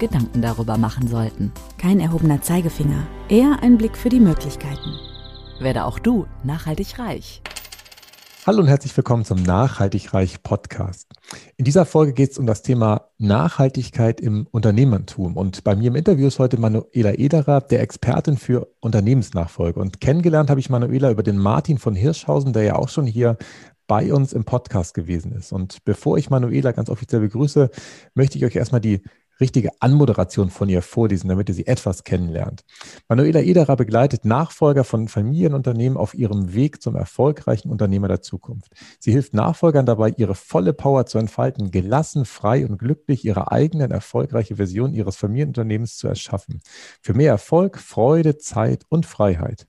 Gedanken darüber machen sollten. Kein erhobener Zeigefinger, eher ein Blick für die Möglichkeiten. Werde auch du nachhaltig reich. Hallo und herzlich willkommen zum Nachhaltig Reich Podcast. In dieser Folge geht es um das Thema Nachhaltigkeit im Unternehmertum. Und bei mir im Interview ist heute Manuela Ederer, der Expertin für Unternehmensnachfolge. Und kennengelernt habe ich Manuela über den Martin von Hirschhausen, der ja auch schon hier bei uns im Podcast gewesen ist. Und bevor ich Manuela ganz offiziell begrüße, möchte ich euch erstmal die richtige Anmoderation von ihr vorlesen, damit ihr sie etwas kennenlernt. Manuela Ederer begleitet Nachfolger von Familienunternehmen auf ihrem Weg zum erfolgreichen Unternehmer der Zukunft. Sie hilft Nachfolgern dabei, ihre volle Power zu entfalten, gelassen, frei und glücklich ihre eigenen erfolgreiche Version ihres Familienunternehmens zu erschaffen. Für mehr Erfolg, Freude, Zeit und Freiheit.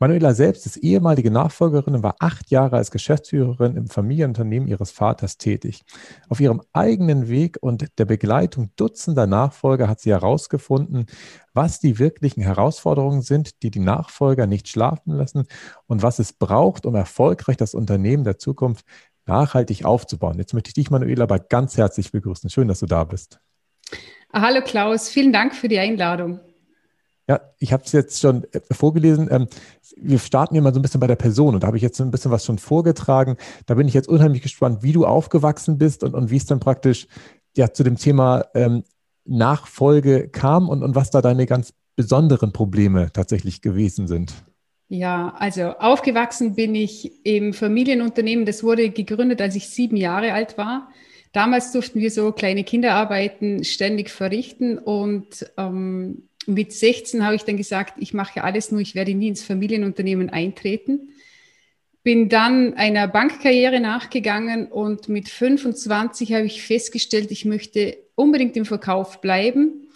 Manuela selbst ist ehemalige Nachfolgerin und war acht Jahre als Geschäftsführerin im Familienunternehmen ihres Vaters tätig. Auf ihrem eigenen Weg und der Begleitung dutzender Nachfolger hat sie herausgefunden, was die wirklichen Herausforderungen sind, die die Nachfolger nicht schlafen lassen und was es braucht, um erfolgreich das Unternehmen der Zukunft nachhaltig aufzubauen. Jetzt möchte ich dich, Manuela, aber ganz herzlich begrüßen. Schön, dass du da bist. Hallo Klaus, vielen Dank für die Einladung. Ja, ich habe es jetzt schon äh, vorgelesen. Ähm, wir starten hier mal so ein bisschen bei der Person und da habe ich jetzt ein bisschen was schon vorgetragen. Da bin ich jetzt unheimlich gespannt, wie du aufgewachsen bist und, und wie es dann praktisch ja, zu dem Thema ähm, Nachfolge kam und, und was da deine ganz besonderen Probleme tatsächlich gewesen sind. Ja, also aufgewachsen bin ich im Familienunternehmen. Das wurde gegründet, als ich sieben Jahre alt war. Damals durften wir so kleine Kinderarbeiten ständig verrichten und ähm, mit 16 habe ich dann gesagt, ich mache alles nur, ich werde nie ins Familienunternehmen eintreten. Bin dann einer Bankkarriere nachgegangen und mit 25 habe ich festgestellt, ich möchte unbedingt im Verkauf bleiben.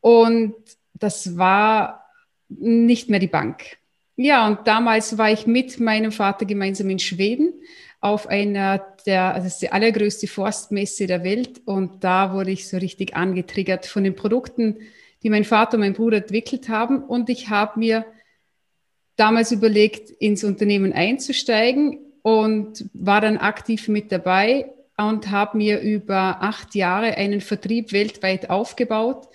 Und das war nicht mehr die Bank. Ja, und damals war ich mit meinem Vater gemeinsam in Schweden auf einer der, also das ist die allergrößte Forstmesse der Welt. Und da wurde ich so richtig angetriggert von den Produkten, die mein Vater und mein Bruder entwickelt haben. Und ich habe mir damals überlegt, ins Unternehmen einzusteigen und war dann aktiv mit dabei und habe mir über acht Jahre einen Vertrieb weltweit aufgebaut.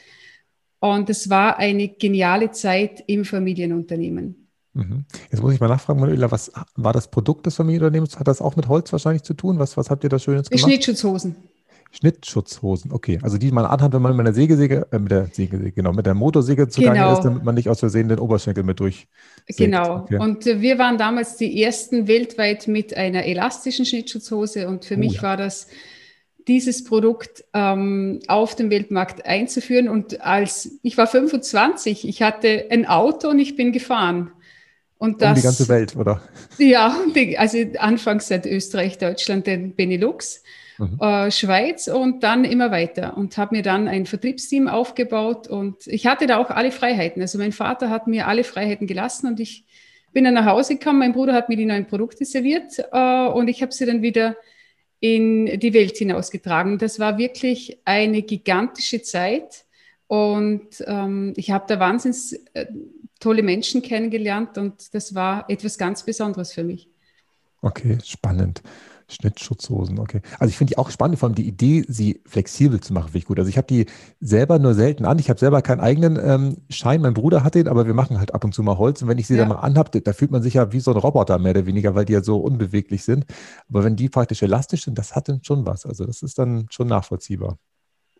Und es war eine geniale Zeit im Familienunternehmen. Mhm. Jetzt muss ich mal nachfragen, Manuela, was war das Produkt des Familienunternehmens? Hat das auch mit Holz wahrscheinlich zu tun? Was, was habt ihr da Schönes gemacht? Schnittschutzhosen. Schnittschutzhosen, okay. Also die man anhat, wenn man mit der Sägesäge, äh, mit der Sägesäge, genau, mit der Motorsäge zugange genau. ist, damit man nicht aus Versehen den Oberschenkel mit durch. Genau. Okay. Und äh, wir waren damals die ersten weltweit mit einer elastischen Schnittschutzhose und für oh, mich ja. war das dieses Produkt ähm, auf dem Weltmarkt einzuführen. Und als ich war 25, ich hatte ein Auto und ich bin gefahren. Und das, um die ganze Welt, oder? Ja, also anfangs seit Österreich, Deutschland, den Benelux mhm. äh, Schweiz und dann immer weiter und habe mir dann ein Vertriebsteam aufgebaut und ich hatte da auch alle Freiheiten. Also mein Vater hat mir alle Freiheiten gelassen und ich bin dann nach Hause gekommen, mein Bruder hat mir die neuen Produkte serviert äh, und ich habe sie dann wieder in die Welt hinausgetragen. Das war wirklich eine gigantische Zeit und ähm, ich habe da wahnsinnig äh, tolle Menschen kennengelernt und das war etwas ganz Besonderes für mich. Okay, spannend. Schnittschutzhosen, okay. Also ich finde die auch spannend, vor allem die Idee, sie flexibel zu machen, finde ich gut. Also ich habe die selber nur selten an. Ich habe selber keinen eigenen ähm, Schein. Mein Bruder hat den, aber wir machen halt ab und zu mal Holz. Und wenn ich sie ja. dann mal anhabe, da fühlt man sich ja wie so ein Roboter mehr oder weniger, weil die ja so unbeweglich sind. Aber wenn die praktisch elastisch sind, das hat dann schon was. Also das ist dann schon nachvollziehbar.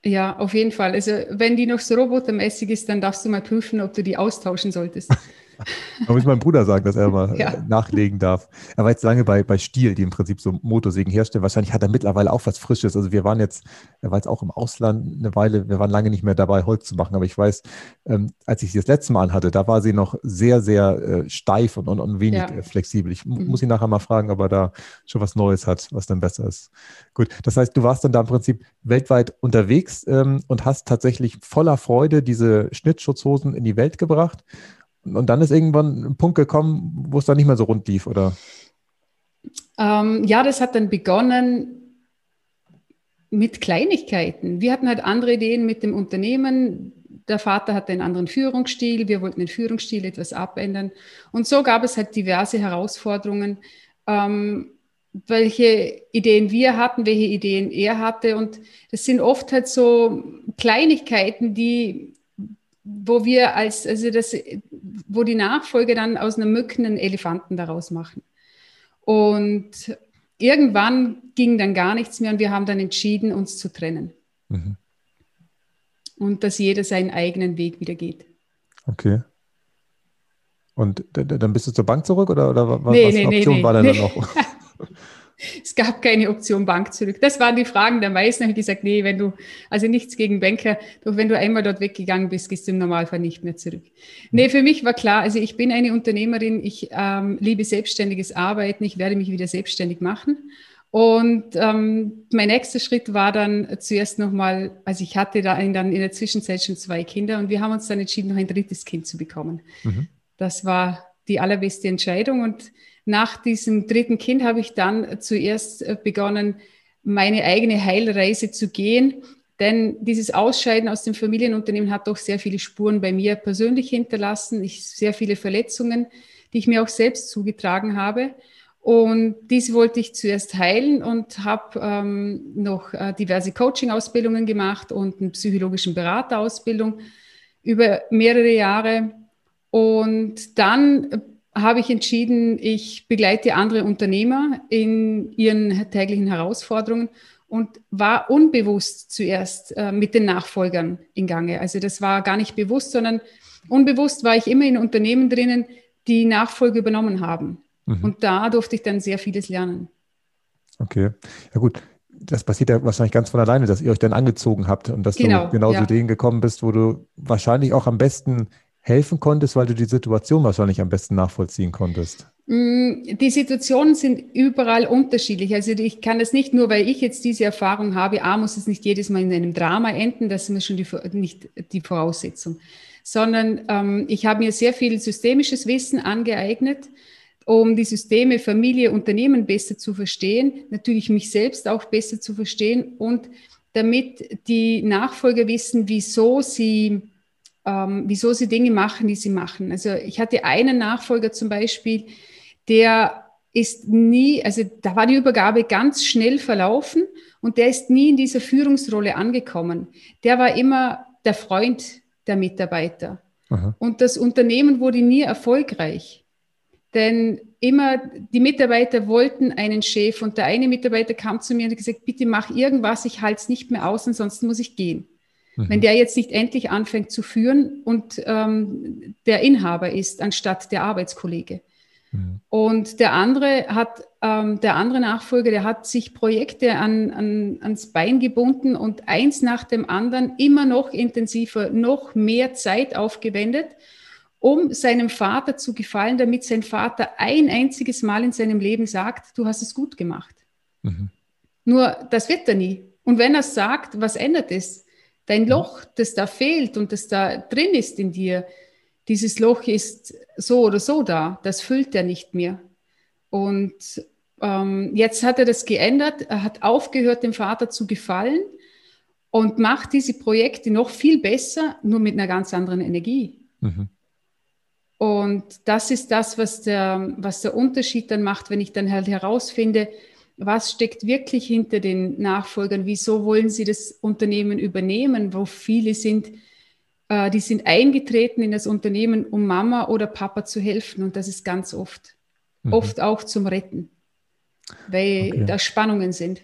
Ja, auf jeden Fall. Also wenn die noch so robotermäßig ist, dann darfst du mal prüfen, ob du die austauschen solltest. Man muss meinem Bruder sagen, dass er mal ja. nachlegen darf. Er war jetzt lange bei, bei Stiel, die im Prinzip so Motorsägen herstellen. Wahrscheinlich hat er mittlerweile auch was Frisches. Also wir waren jetzt, er war jetzt auch im Ausland eine Weile, wir waren lange nicht mehr dabei, Holz zu machen. Aber ich weiß, ähm, als ich sie das letzte Mal hatte, da war sie noch sehr, sehr äh, steif und, und, und wenig ja. äh, flexibel. Ich mhm. muss ihn nachher mal fragen, ob er da schon was Neues hat, was dann besser ist. Gut, das heißt, du warst dann da im Prinzip weltweit unterwegs ähm, und hast tatsächlich voller Freude diese Schnittschutzhosen in die Welt gebracht. Und dann ist irgendwann ein Punkt gekommen, wo es dann nicht mehr so rund lief, oder? Ähm, ja, das hat dann begonnen mit Kleinigkeiten. Wir hatten halt andere Ideen mit dem Unternehmen. Der Vater hatte einen anderen Führungsstil. Wir wollten den Führungsstil etwas abändern. Und so gab es halt diverse Herausforderungen, ähm, welche Ideen wir hatten, welche Ideen er hatte. Und das sind oft halt so Kleinigkeiten, die wo wir als, also das, wo die Nachfolge dann aus einer Mücke einen Elefanten daraus machen. Und irgendwann ging dann gar nichts mehr und wir haben dann entschieden, uns zu trennen. Mhm. Und dass jeder seinen eigenen Weg wieder geht. Okay. Und dann bist du zur Bank zurück oder, oder was, nee, nee, Option nee, war denn dann noch? es gab keine Option Bank zurück. Das waren die Fragen der meisten. habe ich gesagt, nee, wenn du, also nichts gegen Banker, doch wenn du einmal dort weggegangen bist, gehst du im Normalfall nicht mehr zurück. Nee, für mich war klar, also ich bin eine Unternehmerin, ich ähm, liebe selbstständiges Arbeiten, ich werde mich wieder selbstständig machen. Und ähm, mein nächster Schritt war dann zuerst nochmal, also ich hatte da dann in der Zwischenzeit schon zwei Kinder und wir haben uns dann entschieden, noch ein drittes Kind zu bekommen. Mhm. Das war die allerbeste Entscheidung und nach diesem dritten Kind habe ich dann zuerst äh, begonnen, meine eigene Heilreise zu gehen. Denn dieses Ausscheiden aus dem Familienunternehmen hat doch sehr viele Spuren bei mir persönlich hinterlassen. Ich, sehr viele Verletzungen, die ich mir auch selbst zugetragen habe. Und diese wollte ich zuerst heilen und habe ähm, noch äh, diverse Coaching-Ausbildungen gemacht und eine psychologischen Beraterausbildung über mehrere Jahre. Und dann habe ich entschieden, ich begleite andere Unternehmer in ihren täglichen Herausforderungen und war unbewusst zuerst äh, mit den Nachfolgern in Gange. Also das war gar nicht bewusst, sondern unbewusst war ich immer in Unternehmen drinnen, die Nachfolge übernommen haben. Mhm. Und da durfte ich dann sehr vieles lernen. Okay, ja gut. Das passiert ja wahrscheinlich ganz von alleine, dass ihr euch dann angezogen habt und dass genau, du genau ja. zu denen gekommen bist, wo du wahrscheinlich auch am besten helfen konntest, weil du die Situation wahrscheinlich am besten nachvollziehen konntest? Mm, die Situationen sind überall unterschiedlich. Also ich kann das nicht nur, weil ich jetzt diese Erfahrung habe, A, muss es nicht jedes Mal in einem Drama enden, das ist schon die, nicht die Voraussetzung, sondern ähm, ich habe mir sehr viel systemisches Wissen angeeignet, um die Systeme Familie, Unternehmen besser zu verstehen, natürlich mich selbst auch besser zu verstehen und damit die Nachfolger wissen, wieso sie ähm, wieso sie Dinge machen, die sie machen. Also ich hatte einen Nachfolger zum Beispiel, der ist nie, also da war die Übergabe ganz schnell verlaufen und der ist nie in dieser Führungsrolle angekommen. Der war immer der Freund der Mitarbeiter. Aha. Und das Unternehmen wurde nie erfolgreich. Denn immer die Mitarbeiter wollten einen Chef und der eine Mitarbeiter kam zu mir und hat gesagt, bitte mach irgendwas, ich halte es nicht mehr aus, ansonsten muss ich gehen. Mhm. Wenn der jetzt nicht endlich anfängt zu führen und ähm, der Inhaber ist, anstatt der Arbeitskollege. Mhm. Und der andere hat, ähm, der andere Nachfolger, der hat sich Projekte an, an, ans Bein gebunden und eins nach dem anderen immer noch intensiver, noch mehr Zeit aufgewendet, um seinem Vater zu gefallen, damit sein Vater ein einziges Mal in seinem Leben sagt, du hast es gut gemacht. Mhm. Nur das wird er nie. Und wenn er sagt, was ändert es? Dein Loch, das da fehlt und das da drin ist in dir, dieses Loch ist so oder so da, das füllt er nicht mehr. Und ähm, jetzt hat er das geändert, er hat aufgehört, dem Vater zu gefallen und macht diese Projekte noch viel besser, nur mit einer ganz anderen Energie. Mhm. Und das ist das, was der, was der Unterschied dann macht, wenn ich dann halt herausfinde, was steckt wirklich hinter den Nachfolgern? Wieso wollen sie das Unternehmen übernehmen? Wo viele sind, äh, die sind eingetreten in das Unternehmen, um Mama oder Papa zu helfen. Und das ist ganz oft. Mhm. Oft auch zum Retten, weil okay. da Spannungen sind.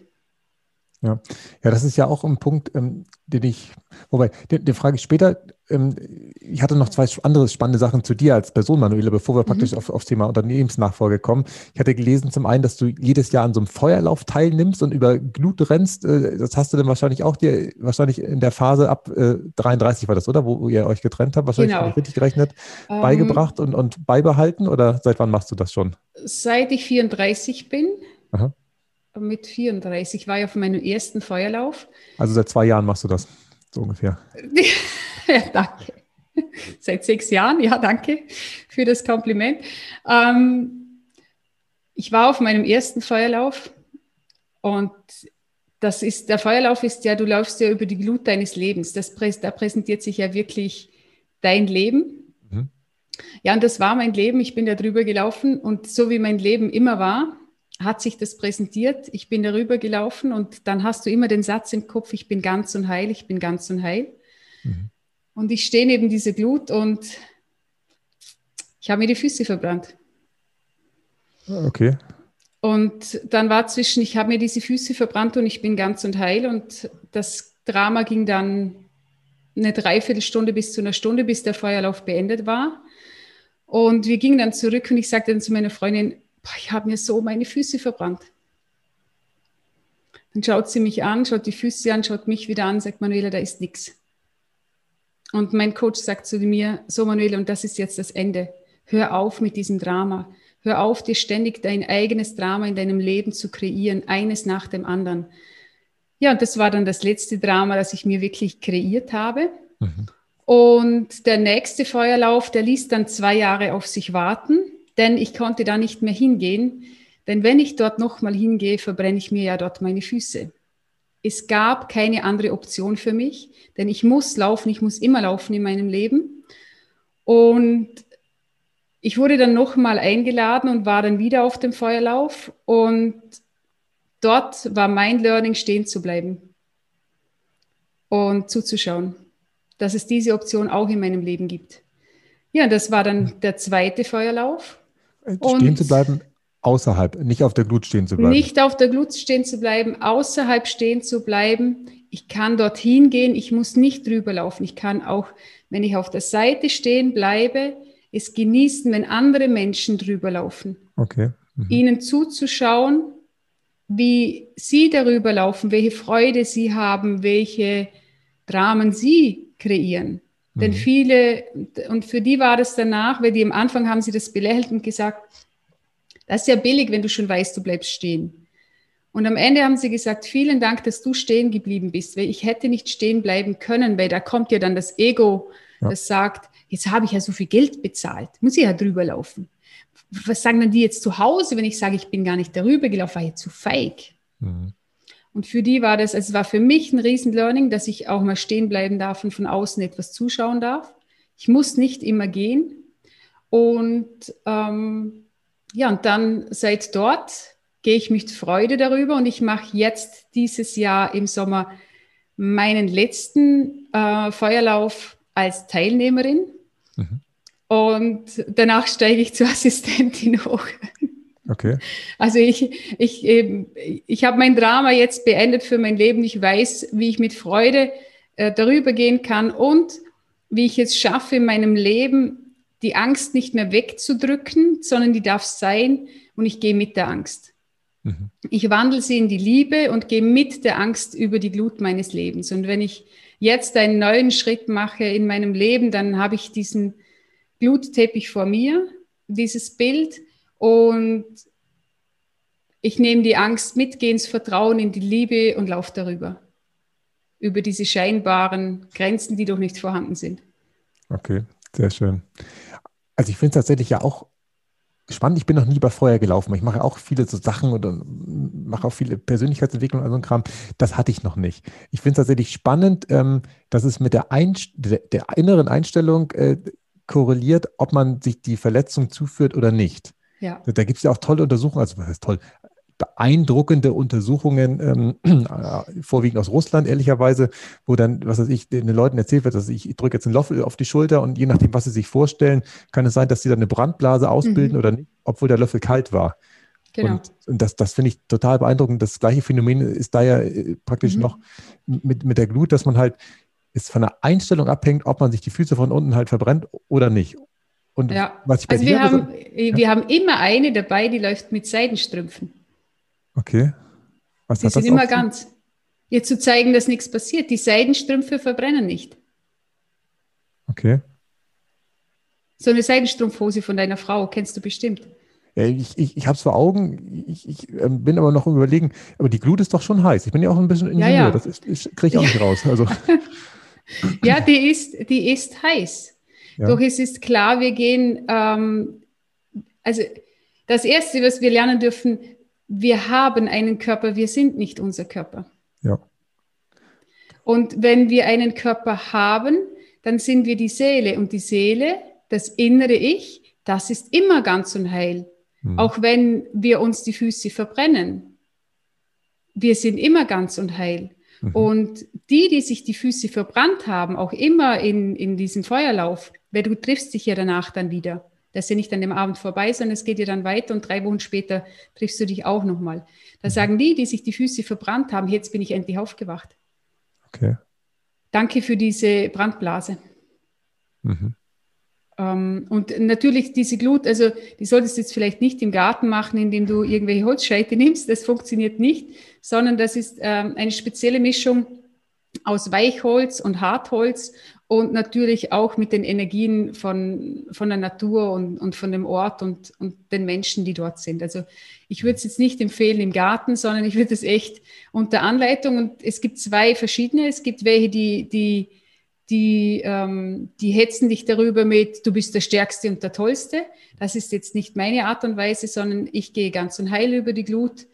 Ja. ja, das ist ja auch ein Punkt, ähm, den ich, wobei, den, den frage ich später. Ähm, ich hatte noch zwei andere spannende Sachen zu dir als Person, Manuela, bevor wir mhm. praktisch auf, aufs Thema Unternehmensnachfolge kommen. Ich hatte gelesen zum einen, dass du jedes Jahr an so einem Feuerlauf teilnimmst und über Glut rennst. Äh, das hast du dann wahrscheinlich auch dir, wahrscheinlich in der Phase ab äh, 33 war das, oder? Wo, wo ihr euch getrennt habt, wahrscheinlich genau. richtig gerechnet, ähm, beigebracht und, und beibehalten oder seit wann machst du das schon? Seit ich 34 bin. Aha mit 34 war ich auf meinem ersten Feuerlauf. Also seit zwei Jahren machst du das, so ungefähr. ja, danke. Seit sechs Jahren, ja, danke für das Kompliment. Ähm, ich war auf meinem ersten Feuerlauf und das ist, der Feuerlauf ist ja, du läufst ja über die Glut deines Lebens. Das, da präsentiert sich ja wirklich dein Leben. Mhm. Ja, und das war mein Leben. Ich bin da drüber gelaufen und so wie mein Leben immer war, hat sich das präsentiert. Ich bin darüber gelaufen und dann hast du immer den Satz im Kopf, ich bin ganz und heil, ich bin ganz und heil. Mhm. Und ich stehe neben dieser Glut und ich habe mir die Füße verbrannt. Okay. Und dann war zwischen, ich habe mir diese Füße verbrannt und ich bin ganz und heil. Und das Drama ging dann eine Dreiviertelstunde bis zu einer Stunde, bis der Feuerlauf beendet war. Und wir gingen dann zurück und ich sagte dann zu meiner Freundin, ich habe mir so meine Füße verbrannt. Dann schaut sie mich an, schaut die Füße an, schaut mich wieder an, sagt Manuela, da ist nichts. Und mein Coach sagt zu mir, so Manuela, und das ist jetzt das Ende. Hör auf mit diesem Drama. Hör auf, dir ständig dein eigenes Drama in deinem Leben zu kreieren, eines nach dem anderen. Ja, und das war dann das letzte Drama, das ich mir wirklich kreiert habe. Mhm. Und der nächste Feuerlauf, der ließ dann zwei Jahre auf sich warten denn ich konnte da nicht mehr hingehen, denn wenn ich dort nochmal hingehe, verbrenne ich mir ja dort meine Füße. Es gab keine andere Option für mich, denn ich muss laufen, ich muss immer laufen in meinem Leben. Und ich wurde dann nochmal eingeladen und war dann wieder auf dem Feuerlauf und dort war mein Learning stehen zu bleiben und zuzuschauen, dass es diese Option auch in meinem Leben gibt. Ja, das war dann der zweite Feuerlauf. Stehen zu bleiben, außerhalb, nicht auf der Glut stehen zu bleiben. Nicht auf der Glut stehen zu bleiben, außerhalb stehen zu bleiben. Ich kann dorthin gehen, ich muss nicht drüber laufen. Ich kann auch, wenn ich auf der Seite stehen bleibe, es genießen, wenn andere Menschen drüber laufen. Okay. Mhm. Ihnen zuzuschauen, wie sie darüber laufen, welche Freude sie haben, welche Dramen sie kreieren. Denn mhm. viele, und für die war das danach, weil die am Anfang haben sie das belächelt und gesagt, das ist ja billig, wenn du schon weißt, du bleibst stehen. Und am Ende haben sie gesagt, vielen Dank, dass du stehen geblieben bist, weil ich hätte nicht stehen bleiben können, weil da kommt ja dann das Ego, ja. das sagt, jetzt habe ich ja so viel Geld bezahlt, muss ich ja drüber laufen. Was sagen dann die jetzt zu Hause, wenn ich sage, ich bin gar nicht darüber gelaufen, war ich zu feig. Mhm. Und für die war das, also es war für mich ein Riesen-Learning, dass ich auch mal stehen bleiben darf und von außen etwas zuschauen darf. Ich muss nicht immer gehen. Und ähm, ja, und dann seit dort gehe ich mit Freude darüber und ich mache jetzt dieses Jahr im Sommer meinen letzten äh, Feuerlauf als Teilnehmerin. Mhm. Und danach steige ich zur Assistentin hoch. Okay. Also ich, ich, ich habe mein Drama jetzt beendet für mein Leben. Ich weiß, wie ich mit Freude äh, darüber gehen kann und wie ich es schaffe, in meinem Leben die Angst nicht mehr wegzudrücken, sondern die darf sein und ich gehe mit der Angst. Mhm. Ich wandle sie in die Liebe und gehe mit der Angst über die Glut meines Lebens. Und wenn ich jetzt einen neuen Schritt mache in meinem Leben, dann habe ich diesen Glutteppich vor mir, dieses Bild und ich nehme die Angst mit, gehe ins Vertrauen, in die Liebe und laufe darüber. Über diese scheinbaren Grenzen, die doch nicht vorhanden sind. Okay, sehr schön. Also ich finde es tatsächlich ja auch spannend. Ich bin noch nie bei Feuer gelaufen. Ich mache auch viele so Sachen und mache auch viele Persönlichkeitsentwicklung und so ein Kram. Das hatte ich noch nicht. Ich finde es tatsächlich spannend, ähm, dass es mit der, der inneren Einstellung äh, korreliert, ob man sich die Verletzung zuführt oder nicht. Ja. Da gibt es ja auch tolle Untersuchungen, also was heißt toll, beeindruckende Untersuchungen, ähm, äh, vorwiegend aus Russland, ehrlicherweise, wo dann, was weiß ich, den Leuten erzählt wird, dass ich, ich drücke jetzt einen Löffel auf die Schulter und je nachdem, was sie sich vorstellen, kann es sein, dass sie dann eine Brandblase ausbilden mhm. oder nicht, obwohl der Löffel kalt war. Genau. Und, und das, das finde ich total beeindruckend. Das gleiche Phänomen ist da ja äh, praktisch mhm. noch mit, mit der Glut, dass man halt ist von der Einstellung abhängt, ob man sich die Füße von unten halt verbrennt oder nicht. Und ja. was ich bei also wir haben, ja? wir haben immer eine dabei, die läuft mit Seidenstrümpfen. Okay. Was die sind immer ganz. Ihr zu zeigen, dass nichts passiert. Die Seidenstrümpfe verbrennen nicht. Okay. So eine Seidenstrumpfhose von deiner Frau kennst du bestimmt. Ich ich, ich habe es vor Augen, ich, ich äh, bin aber noch im Überlegen, aber die Glut ist doch schon heiß. Ich bin ja auch ein bisschen Ingenieur, ja, ja. das kriege ich auch nicht raus. Also. ja, die ist, die ist heiß. Ja. Doch es ist klar, wir gehen, ähm, also das Erste, was wir lernen dürfen, wir haben einen Körper, wir sind nicht unser Körper. Ja. Und wenn wir einen Körper haben, dann sind wir die Seele und die Seele, das innere Ich, das ist immer ganz und heil. Mhm. Auch wenn wir uns die Füße verbrennen. Wir sind immer ganz und heil. Mhm. Und die, die sich die Füße verbrannt haben, auch immer in, in diesem Feuerlauf, weil du triffst dich ja danach dann wieder. Das ist ja nicht an dem Abend vorbei, sondern es geht ja dann weiter und drei Wochen später triffst du dich auch nochmal. Da mhm. sagen die, die sich die Füße verbrannt haben, jetzt bin ich endlich aufgewacht. Okay. Danke für diese Brandblase. Mhm. Ähm, und natürlich diese Glut, also die solltest du jetzt vielleicht nicht im Garten machen, indem du irgendwelche Holzscheite nimmst, das funktioniert nicht, sondern das ist ähm, eine spezielle Mischung aus Weichholz und Hartholz und natürlich auch mit den Energien von, von der Natur und, und von dem Ort und, und den Menschen, die dort sind. Also ich würde es jetzt nicht empfehlen im Garten, sondern ich würde es echt unter Anleitung und es gibt zwei verschiedene. Es gibt welche, die, die die, ähm, die hetzen dich darüber mit, du bist der Stärkste und der Tollste. Das ist jetzt nicht meine Art und Weise, sondern ich gehe ganz und heil über die Glut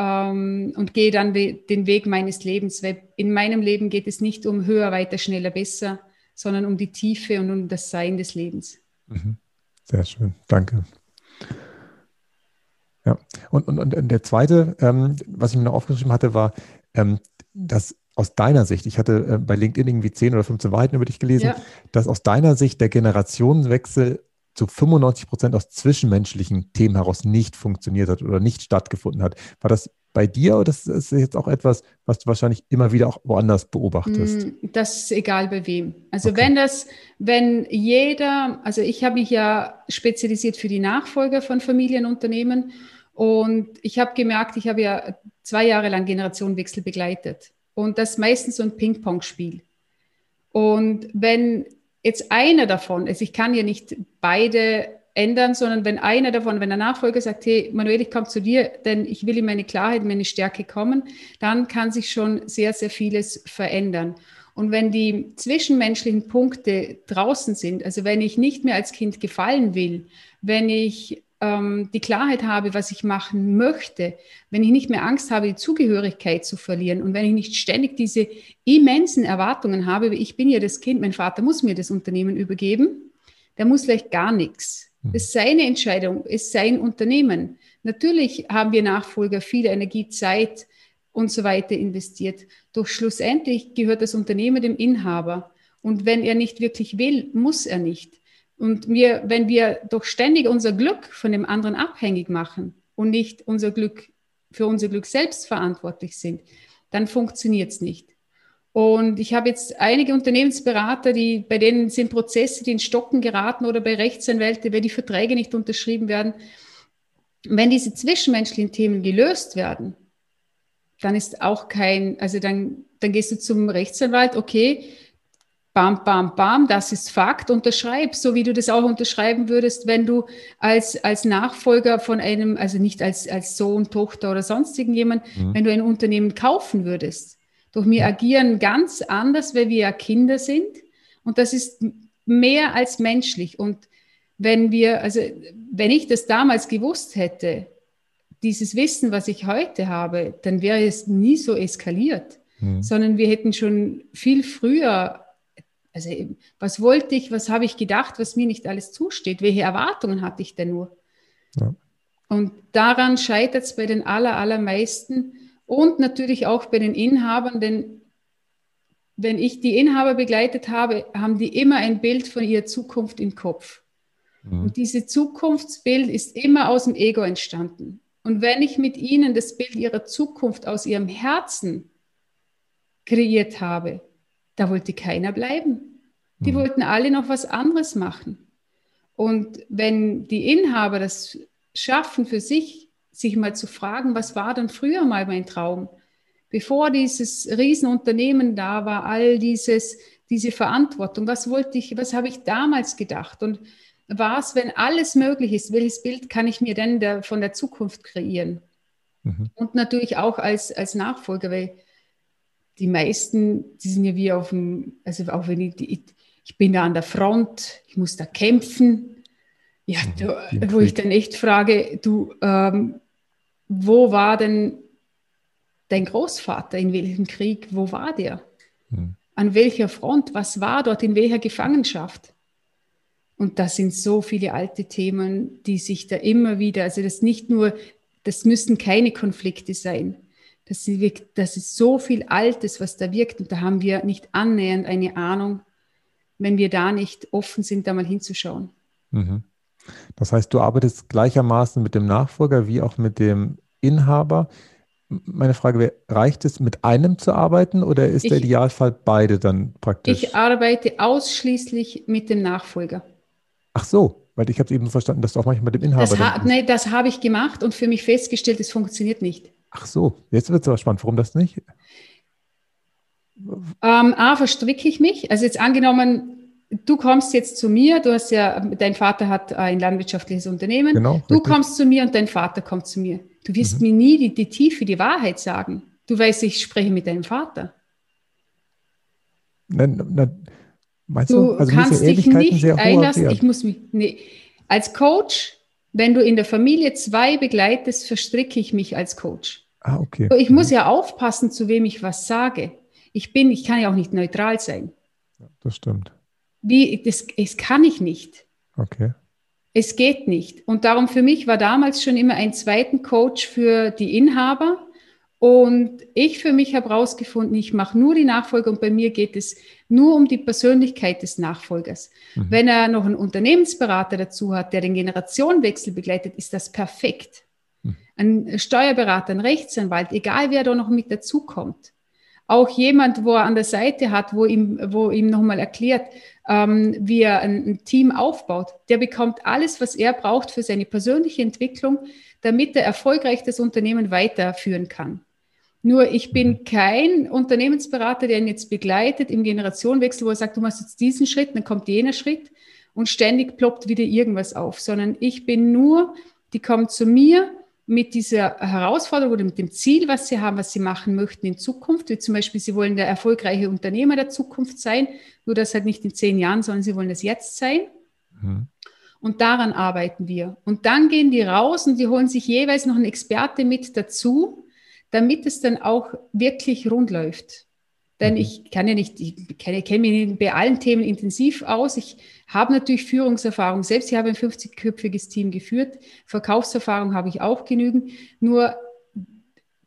ähm, und gehe dann den Weg meines Lebens. Weil in meinem Leben geht es nicht um höher, weiter, schneller, besser, sondern um die Tiefe und um das Sein des Lebens. Mhm. Sehr schön, danke. Ja, und, und, und der zweite, ähm, was ich mir noch aufgeschrieben hatte, war, ähm, dass aus deiner Sicht, ich hatte äh, bei LinkedIn irgendwie 10 oder 15 Wahrheiten über dich gelesen, ja. dass aus deiner Sicht der Generationenwechsel zu 95 Prozent aus zwischenmenschlichen Themen heraus nicht funktioniert hat oder nicht stattgefunden hat. War das bei dir oder ist das jetzt auch etwas, was du wahrscheinlich immer wieder auch woanders beobachtest? Mm, das ist egal bei wem. Also okay. wenn das, wenn jeder, also ich habe mich ja spezialisiert für die Nachfolger von Familienunternehmen und ich habe gemerkt, ich habe ja zwei Jahre lang Generationenwechsel begleitet. Und das ist meistens so ein Ping-Pong-Spiel. Und wenn jetzt einer davon, also ich kann ja nicht beide ändern, sondern wenn einer davon, wenn der Nachfolger sagt, hey, Manuel, ich komme zu dir, denn ich will in meine Klarheit, in meine Stärke kommen, dann kann sich schon sehr, sehr vieles verändern. Und wenn die zwischenmenschlichen Punkte draußen sind, also wenn ich nicht mehr als Kind gefallen will, wenn ich ähm, die Klarheit habe, was ich machen möchte, wenn ich nicht mehr Angst habe, die Zugehörigkeit zu verlieren und wenn ich nicht ständig diese immensen Erwartungen habe, ich bin ja das Kind, mein Vater muss mir das Unternehmen übergeben, der muss vielleicht gar nichts. Hm. Das ist seine Entscheidung, ist sein Unternehmen. Natürlich haben wir Nachfolger viel Energie, Zeit und so weiter investiert. Doch schlussendlich gehört das Unternehmen dem Inhaber. Und wenn er nicht wirklich will, muss er nicht. Und wir, wenn wir doch ständig unser Glück von dem anderen abhängig machen und nicht unser Glück für unser Glück selbst verantwortlich sind, dann funktioniert es nicht. Und ich habe jetzt einige Unternehmensberater, die, bei denen sind Prozesse, die in Stocken geraten oder bei Rechtsanwälten, weil die Verträge nicht unterschrieben werden. Wenn diese zwischenmenschlichen Themen gelöst werden, dann ist auch kein, also dann, dann gehst du zum Rechtsanwalt, okay, bam, bam, bam, das ist Fakt, unterschreib, so wie du das auch unterschreiben würdest, wenn du als, als Nachfolger von einem, also nicht als, als Sohn, Tochter oder sonstigen jemand, mhm. wenn du ein Unternehmen kaufen würdest. Doch wir agieren ganz anders, weil wir ja Kinder sind und das ist mehr als menschlich. Und wenn wir, also wenn ich das damals gewusst hätte, dieses Wissen, was ich heute habe, dann wäre es nie so eskaliert, mhm. sondern wir hätten schon viel früher also was wollte ich, was habe ich gedacht, was mir nicht alles zusteht? Welche Erwartungen hatte ich denn nur? Ja. Und daran scheitert es bei den aller, allermeisten und natürlich auch bei den Inhabern, denn wenn ich die Inhaber begleitet habe, haben die immer ein Bild von ihrer Zukunft im Kopf. Mhm. Und dieses Zukunftsbild ist immer aus dem Ego entstanden. Und wenn ich mit ihnen das Bild ihrer Zukunft aus ihrem Herzen kreiert habe, da wollte keiner bleiben. Die mhm. wollten alle noch was anderes machen. Und wenn die Inhaber das schaffen für sich, sich mal zu fragen, was war denn früher mal mein Traum? Bevor dieses Riesenunternehmen da war, all dieses, diese Verantwortung, was wollte ich, was habe ich damals gedacht? Und was, wenn alles möglich ist, welches Bild kann ich mir denn der, von der Zukunft kreieren? Mhm. Und natürlich auch als, als Nachfolger, weil die meisten, die sind ja wie auf dem, also auch wenn ich, die, ich bin da an der Front, ich muss da kämpfen. Ja, mhm. du, wo ich dann echt frage, du, ähm, wo war denn dein Großvater, in welchem Krieg, wo war der? Mhm. An welcher Front, was war dort, in welcher Gefangenschaft? Und das sind so viele alte Themen, die sich da immer wieder, also das nicht nur, das müssen keine Konflikte sein. Das, wirkt, das ist so viel Altes, was da wirkt. Und da haben wir nicht annähernd eine Ahnung, wenn wir da nicht offen sind, da mal hinzuschauen. Mhm. Das heißt, du arbeitest gleichermaßen mit dem Nachfolger wie auch mit dem Inhaber. Meine Frage wäre, reicht es mit einem zu arbeiten oder ist ich, der Idealfall beide dann praktisch? Ich arbeite ausschließlich mit dem Nachfolger. Ach so, weil ich habe eben verstanden, dass du auch manchmal mit dem Inhaber. Das, ha nee, das habe ich gemacht und für mich festgestellt, es funktioniert nicht. Ach so, jetzt wird es aber spannend. Warum das nicht? Ähm, A, verstricke ich mich. Also jetzt angenommen, du kommst jetzt zu mir, du hast ja, dein Vater hat ein landwirtschaftliches Unternehmen. Genau, du richtig. kommst zu mir und dein Vater kommt zu mir. Du wirst mhm. mir nie die, die Tiefe, die Wahrheit sagen. Du weißt, ich spreche mit deinem Vater. Nein, nein, Meinst du, du also kannst dich nicht einlassen. Ich muss mich, nee. Als Coach, wenn du in der Familie zwei begleitest, verstricke ich mich als Coach. Ah, okay. Ich muss ja aufpassen, zu wem ich was sage. Ich bin, ich kann ja auch nicht neutral sein. Ja, das stimmt. Wie, das, das kann ich nicht. Okay. Es geht nicht. Und darum für mich war damals schon immer ein zweiten Coach für die Inhaber. Und ich für mich habe herausgefunden, ich mache nur die Nachfolge und bei mir geht es nur um die Persönlichkeit des Nachfolgers. Mhm. Wenn er noch einen Unternehmensberater dazu hat, der den Generationenwechsel begleitet, ist das perfekt. Mhm. Ein Steuerberater, ein Rechtsanwalt, egal wer da noch mit dazukommt. Auch jemand, wo er an der Seite hat, wo ihm, wo ihm nochmal erklärt, ähm, wie er ein, ein Team aufbaut, der bekommt alles, was er braucht für seine persönliche Entwicklung, damit er erfolgreich das Unternehmen weiterführen kann. Nur ich bin mhm. kein Unternehmensberater, der ihn jetzt begleitet im Generationenwechsel, wo er sagt, du machst jetzt diesen Schritt, dann kommt jener Schritt und ständig ploppt wieder irgendwas auf, sondern ich bin nur, die kommen zu mir mit dieser Herausforderung oder mit dem Ziel, was sie haben, was sie machen möchten in Zukunft, wie zum Beispiel, sie wollen der erfolgreiche Unternehmer der Zukunft sein, nur das halt nicht in zehn Jahren, sondern sie wollen das jetzt sein. Mhm. Und daran arbeiten wir. Und dann gehen die raus und die holen sich jeweils noch einen Experte mit dazu, damit es dann auch wirklich rund läuft. Denn mhm. ich kann ja nicht, ich kenne, kenne mich bei allen Themen intensiv aus. Ich habe natürlich Führungserfahrung. Selbst ich habe ein 50-köpfiges Team geführt. Verkaufserfahrung habe ich auch genügend. Nur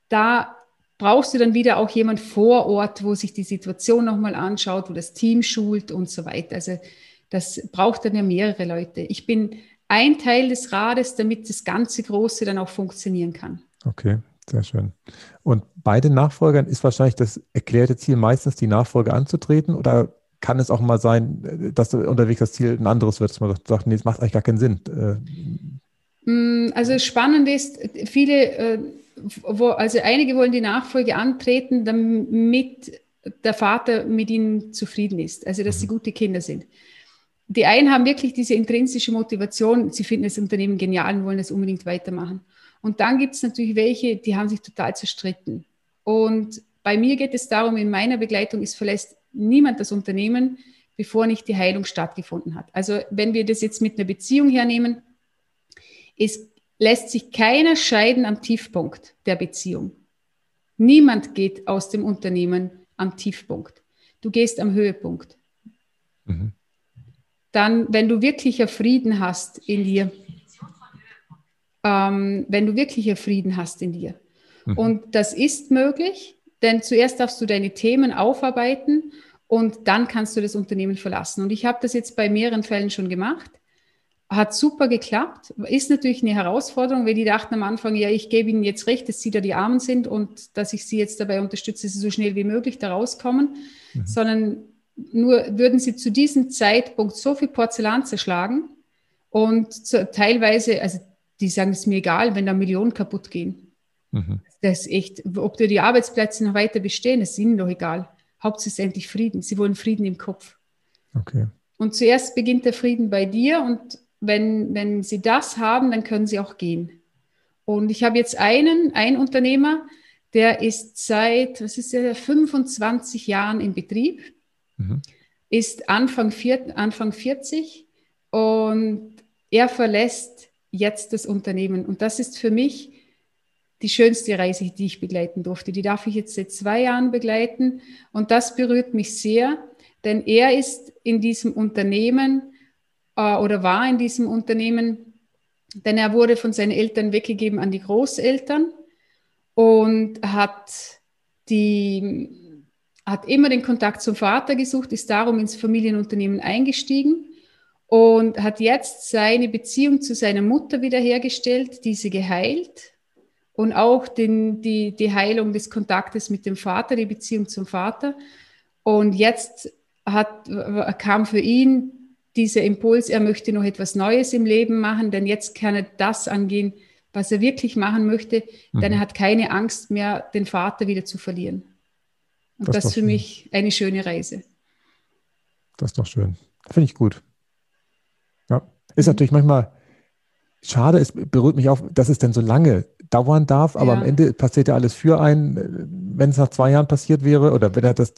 da brauchst du dann wieder auch jemand vor Ort, wo sich die Situation nochmal anschaut, wo das Team schult und so weiter. Also das braucht dann ja mehrere Leute. Ich bin ein Teil des Rades, damit das ganze Große dann auch funktionieren kann. Okay, sehr schön. Und bei den Nachfolgern ist wahrscheinlich das erklärte Ziel meistens, die Nachfolge anzutreten oder kann es auch mal sein, dass unterwegs das Ziel ein anderes wird, dass man sagt, nee, das macht eigentlich gar keinen Sinn? Äh, mm, also spannend ist, viele, äh, also einige wollen die Nachfolge antreten, damit der Vater mit ihnen zufrieden ist, also dass mhm. sie gute Kinder sind. Die einen haben wirklich diese intrinsische Motivation, sie finden das Unternehmen genial und wollen es unbedingt weitermachen. Und dann gibt es natürlich welche, die haben sich total zerstritten. Und bei mir geht es darum, in meiner Begleitung ist verlässt niemand das Unternehmen, bevor nicht die Heilung stattgefunden hat. Also wenn wir das jetzt mit einer Beziehung hernehmen, es lässt sich keiner scheiden am Tiefpunkt der Beziehung. Niemand geht aus dem Unternehmen am Tiefpunkt. Du gehst am Höhepunkt. Mhm. Dann, wenn du wirklicher Frieden hast in dir, ähm, wenn du wirklicher Frieden hast in dir. Mhm. Und das ist möglich, denn zuerst darfst du deine Themen aufarbeiten und dann kannst du das Unternehmen verlassen. Und ich habe das jetzt bei mehreren Fällen schon gemacht. hat super geklappt. Ist natürlich eine Herausforderung, weil die dachten am Anfang, ja, ich gebe ihnen jetzt recht, dass sie da die Armen sind und dass ich sie jetzt dabei unterstütze, dass sie so schnell wie möglich da rauskommen, mhm. sondern nur würden sie zu diesem Zeitpunkt so viel Porzellan zerschlagen und zu, teilweise, also die sagen, es ist mir egal, wenn da Millionen kaputt gehen. Mhm. Das ist echt, ob dir die Arbeitsplätze noch weiter bestehen, ist ihnen doch egal. Hauptsächlich Frieden. Sie wollen Frieden im Kopf. Okay. Und zuerst beginnt der Frieden bei dir und wenn, wenn sie das haben, dann können sie auch gehen. Und ich habe jetzt einen, einen Unternehmer, der ist seit, was ist der, 25 Jahren im Betrieb, mhm. ist Anfang, vier, Anfang 40 und er verlässt jetzt das Unternehmen. Und das ist für mich die schönste Reise, die ich begleiten durfte. Die darf ich jetzt seit zwei Jahren begleiten. Und das berührt mich sehr, denn er ist in diesem Unternehmen äh, oder war in diesem Unternehmen, denn er wurde von seinen Eltern weggegeben an die Großeltern und hat die hat immer den Kontakt zum Vater gesucht, ist darum ins Familienunternehmen eingestiegen und hat jetzt seine Beziehung zu seiner Mutter wiederhergestellt, diese geheilt und auch den, die, die Heilung des Kontaktes mit dem Vater, die Beziehung zum Vater. Und jetzt hat, kam für ihn dieser Impuls, er möchte noch etwas Neues im Leben machen, denn jetzt kann er das angehen, was er wirklich machen möchte, mhm. denn er hat keine Angst mehr, den Vater wieder zu verlieren. Und das, das ist für schön. mich eine schöne Reise. Das ist doch schön. Finde ich gut. Ja. Ist mhm. natürlich manchmal schade, es berührt mich auch, dass es denn so lange dauern darf, aber ja. am Ende passiert ja alles für einen. Wenn es nach zwei Jahren passiert wäre oder wenn er das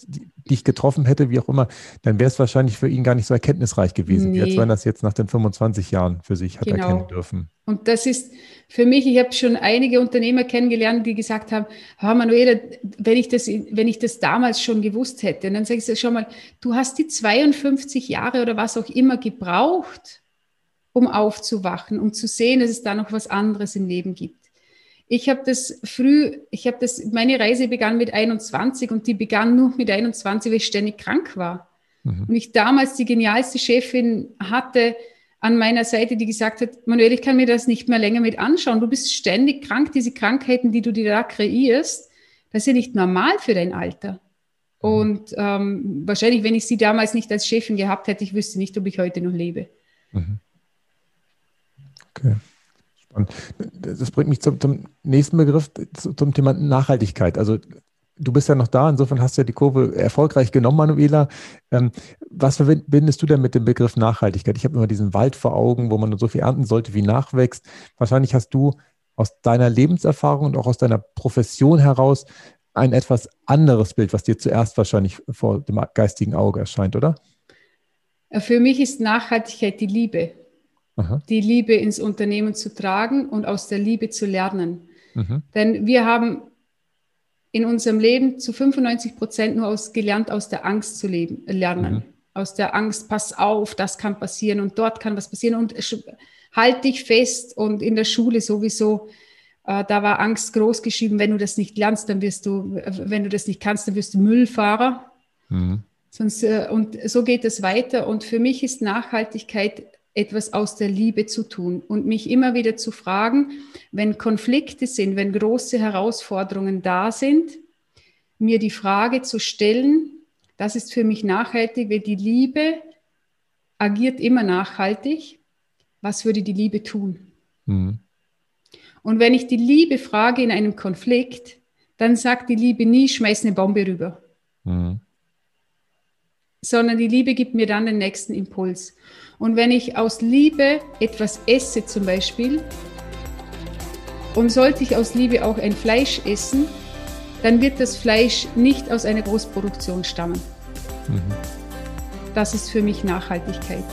dich getroffen hätte, wie auch immer, dann wäre es wahrscheinlich für ihn gar nicht so erkenntnisreich gewesen, nee. als wenn das jetzt nach den 25 Jahren für sich hat genau. erkennen dürfen. Und das ist für mich, ich habe schon einige Unternehmer kennengelernt, die gesagt haben, oh Manuela, wenn ich das, wenn ich das damals schon gewusst hätte, und dann sage ich, schau mal, du hast die 52 Jahre oder was auch immer gebraucht, um aufzuwachen, um zu sehen, dass es da noch was anderes im Leben gibt. Ich habe das früh, ich habe das, meine Reise begann mit 21 und die begann nur mit 21, weil ich ständig krank war. Mhm. Und ich damals die genialste Chefin hatte an meiner Seite, die gesagt hat, Manuel, ich kann mir das nicht mehr länger mit anschauen. Du bist ständig krank, diese Krankheiten, die du dir da kreierst, das ist ja nicht normal für dein Alter. Mhm. Und ähm, wahrscheinlich, wenn ich sie damals nicht als Chefin gehabt hätte, ich wüsste nicht, ob ich heute noch lebe. Mhm. Okay. Spannend. Das bringt mich zum, zum nächsten Begriff, zum Thema Nachhaltigkeit. Also du bist ja noch da, insofern hast du ja die Kurve erfolgreich genommen, Manuela. Ähm, was verbindest du denn mit dem Begriff Nachhaltigkeit? Ich habe immer diesen Wald vor Augen, wo man so viel ernten sollte, wie nachwächst. Wahrscheinlich hast du aus deiner Lebenserfahrung und auch aus deiner Profession heraus ein etwas anderes Bild, was dir zuerst wahrscheinlich vor dem geistigen Auge erscheint, oder? Für mich ist Nachhaltigkeit die Liebe. Aha. die Liebe ins Unternehmen zu tragen und aus der Liebe zu lernen. Mhm. Denn wir haben in unserem Leben zu 95 Prozent nur aus, gelernt, aus der Angst zu leben, äh, lernen. Mhm. Aus der Angst, pass auf, das kann passieren und dort kann was passieren und halt dich fest und in der Schule sowieso. Äh, da war Angst groß geschrieben, wenn du das nicht lernst, dann wirst du, wenn du das nicht kannst, dann wirst du Müllfahrer. Mhm. Sonst, äh, und so geht es weiter. Und für mich ist Nachhaltigkeit etwas aus der Liebe zu tun und mich immer wieder zu fragen, wenn Konflikte sind, wenn große Herausforderungen da sind, mir die Frage zu stellen, das ist für mich nachhaltig, weil die Liebe agiert immer nachhaltig. Was würde die Liebe tun? Mhm. Und wenn ich die Liebe frage in einem Konflikt, dann sagt die Liebe nie, schmeiß eine Bombe rüber. Mhm. Sondern die Liebe gibt mir dann den nächsten Impuls. Und wenn ich aus Liebe etwas esse zum Beispiel, und sollte ich aus Liebe auch ein Fleisch essen, dann wird das Fleisch nicht aus einer Großproduktion stammen. Mhm. Das ist für mich Nachhaltigkeit.